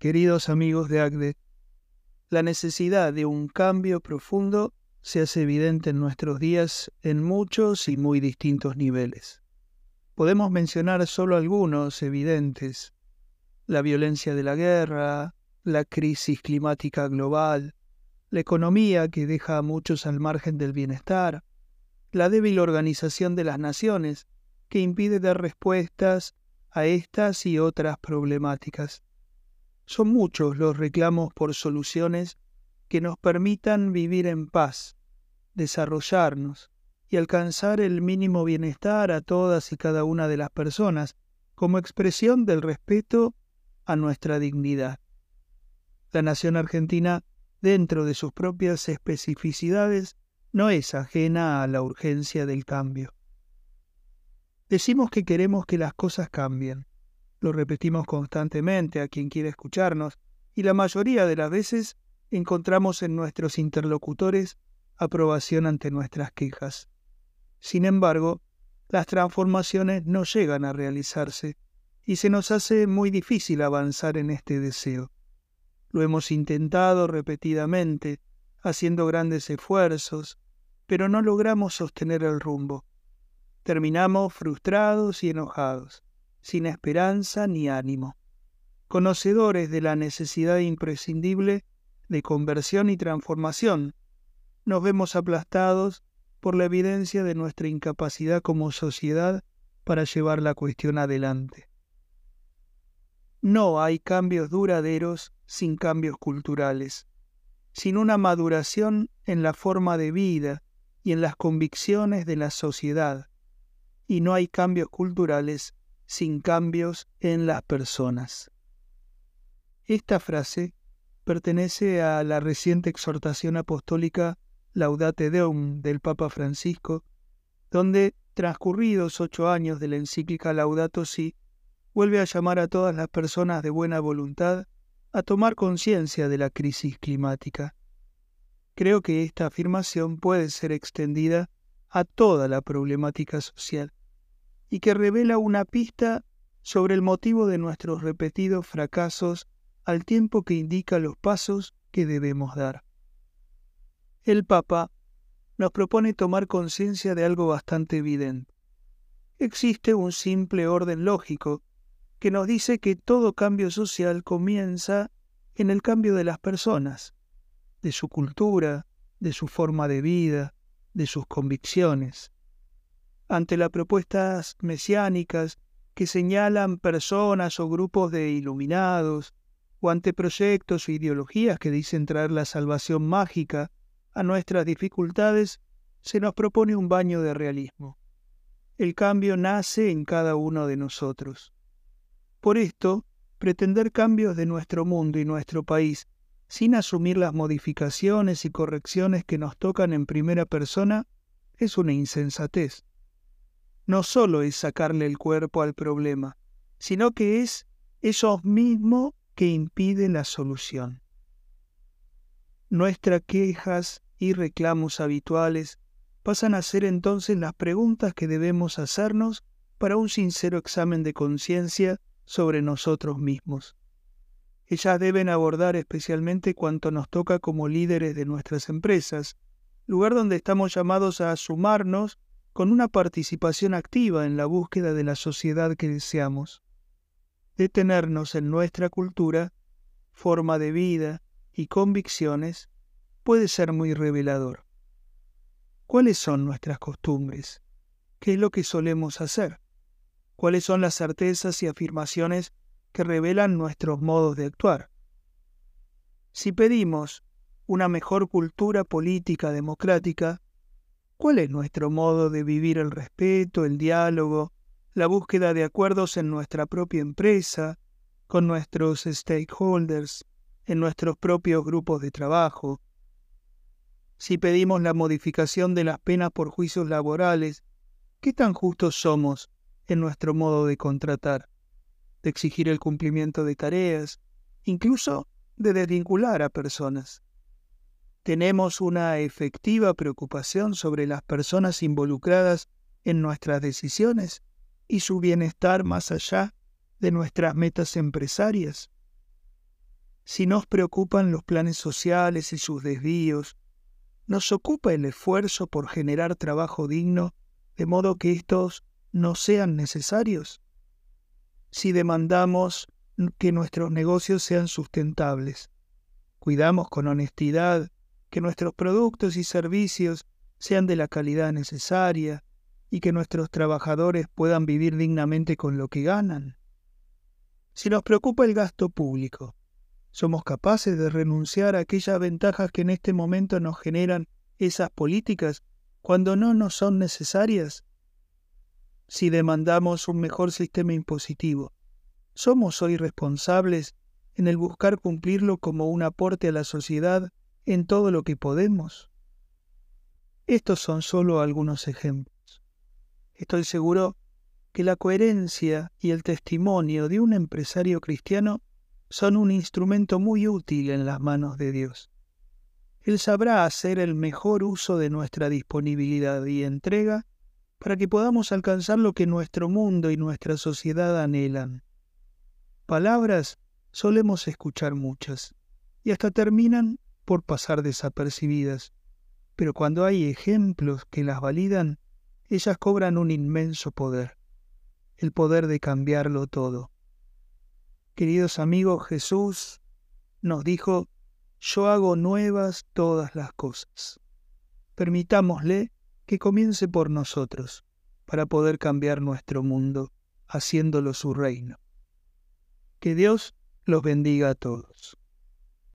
Queridos amigos de ACDE, la necesidad de un cambio profundo se hace evidente en nuestros días en muchos y muy distintos niveles. Podemos mencionar solo algunos evidentes. La violencia de la guerra, la crisis climática global, la economía que deja a muchos al margen del bienestar, la débil organización de las naciones que impide dar respuestas a estas y otras problemáticas. Son muchos los reclamos por soluciones que nos permitan vivir en paz, desarrollarnos y alcanzar el mínimo bienestar a todas y cada una de las personas como expresión del respeto a nuestra dignidad. La nación argentina, dentro de sus propias especificidades, no es ajena a la urgencia del cambio. Decimos que queremos que las cosas cambien. Lo repetimos constantemente a quien quiere escucharnos y la mayoría de las veces encontramos en nuestros interlocutores aprobación ante nuestras quejas. Sin embargo, las transformaciones no llegan a realizarse y se nos hace muy difícil avanzar en este deseo. Lo hemos intentado repetidamente, haciendo grandes esfuerzos, pero no logramos sostener el rumbo. Terminamos frustrados y enojados, sin esperanza ni ánimo, conocedores de la necesidad imprescindible de conversión y transformación, nos vemos aplastados por la evidencia de nuestra incapacidad como sociedad para llevar la cuestión adelante. No hay cambios duraderos sin cambios culturales, sin una maduración en la forma de vida y en las convicciones de la sociedad, y no hay cambios culturales sin cambios en las personas. Esta frase pertenece a la reciente exhortación apostólica Laudate Deum del Papa Francisco, donde, transcurridos ocho años de la encíclica Laudato Si, vuelve a llamar a todas las personas de buena voluntad a tomar conciencia de la crisis climática. Creo que esta afirmación puede ser extendida a toda la problemática social y que revela una pista sobre el motivo de nuestros repetidos fracasos al tiempo que indica los pasos que debemos dar el Papa nos propone tomar conciencia de algo bastante evidente. Existe un simple orden lógico que nos dice que todo cambio social comienza en el cambio de las personas, de su cultura, de su forma de vida, de sus convicciones. Ante las propuestas mesiánicas que señalan personas o grupos de iluminados, o ante proyectos o ideologías que dicen traer la salvación mágica a nuestras dificultades, se nos propone un baño de realismo. El cambio nace en cada uno de nosotros. Por esto, pretender cambios de nuestro mundo y nuestro país sin asumir las modificaciones y correcciones que nos tocan en primera persona es una insensatez. No solo es sacarle el cuerpo al problema, sino que es eso mismo que impide la solución. Nuestras quejas y reclamos habituales pasan a ser entonces las preguntas que debemos hacernos para un sincero examen de conciencia sobre nosotros mismos. Ellas deben abordar especialmente cuanto nos toca como líderes de nuestras empresas, lugar donde estamos llamados a sumarnos con una participación activa en la búsqueda de la sociedad que deseamos. Detenernos en nuestra cultura, forma de vida, y convicciones puede ser muy revelador. ¿Cuáles son nuestras costumbres? ¿Qué es lo que solemos hacer? ¿Cuáles son las certezas y afirmaciones que revelan nuestros modos de actuar? Si pedimos una mejor cultura política democrática, ¿cuál es nuestro modo de vivir el respeto, el diálogo, la búsqueda de acuerdos en nuestra propia empresa, con nuestros stakeholders, en nuestros propios grupos de trabajo, si pedimos la modificación de las penas por juicios laborales, ¿qué tan justos somos en nuestro modo de contratar, de exigir el cumplimiento de tareas, incluso de desvincular a personas? ¿Tenemos una efectiva preocupación sobre las personas involucradas en nuestras decisiones y su bienestar más allá de nuestras metas empresarias? Si nos preocupan los planes sociales y sus desvíos, nos ocupa el esfuerzo por generar trabajo digno de modo que estos no sean necesarios. Si demandamos que nuestros negocios sean sustentables, cuidamos con honestidad que nuestros productos y servicios sean de la calidad necesaria y que nuestros trabajadores puedan vivir dignamente con lo que ganan. Si nos preocupa el gasto público, ¿somos capaces de renunciar a aquellas ventajas que en este momento nos generan esas políticas cuando no nos son necesarias? Si demandamos un mejor sistema impositivo, ¿somos hoy responsables en el buscar cumplirlo como un aporte a la sociedad en todo lo que podemos. Estos son solo algunos ejemplos. Estoy seguro que la coherencia y el testimonio de un empresario cristiano son un instrumento muy útil en las manos de Dios. Él sabrá hacer el mejor uso de nuestra disponibilidad y entrega para que podamos alcanzar lo que nuestro mundo y nuestra sociedad anhelan. Palabras solemos escuchar muchas, y hasta terminan por pasar desapercibidas, pero cuando hay ejemplos que las validan, ellas cobran un inmenso poder, el poder de cambiarlo todo. Queridos amigos, Jesús nos dijo, yo hago nuevas todas las cosas. Permitámosle que comience por nosotros, para poder cambiar nuestro mundo, haciéndolo su reino. Que Dios los bendiga a todos.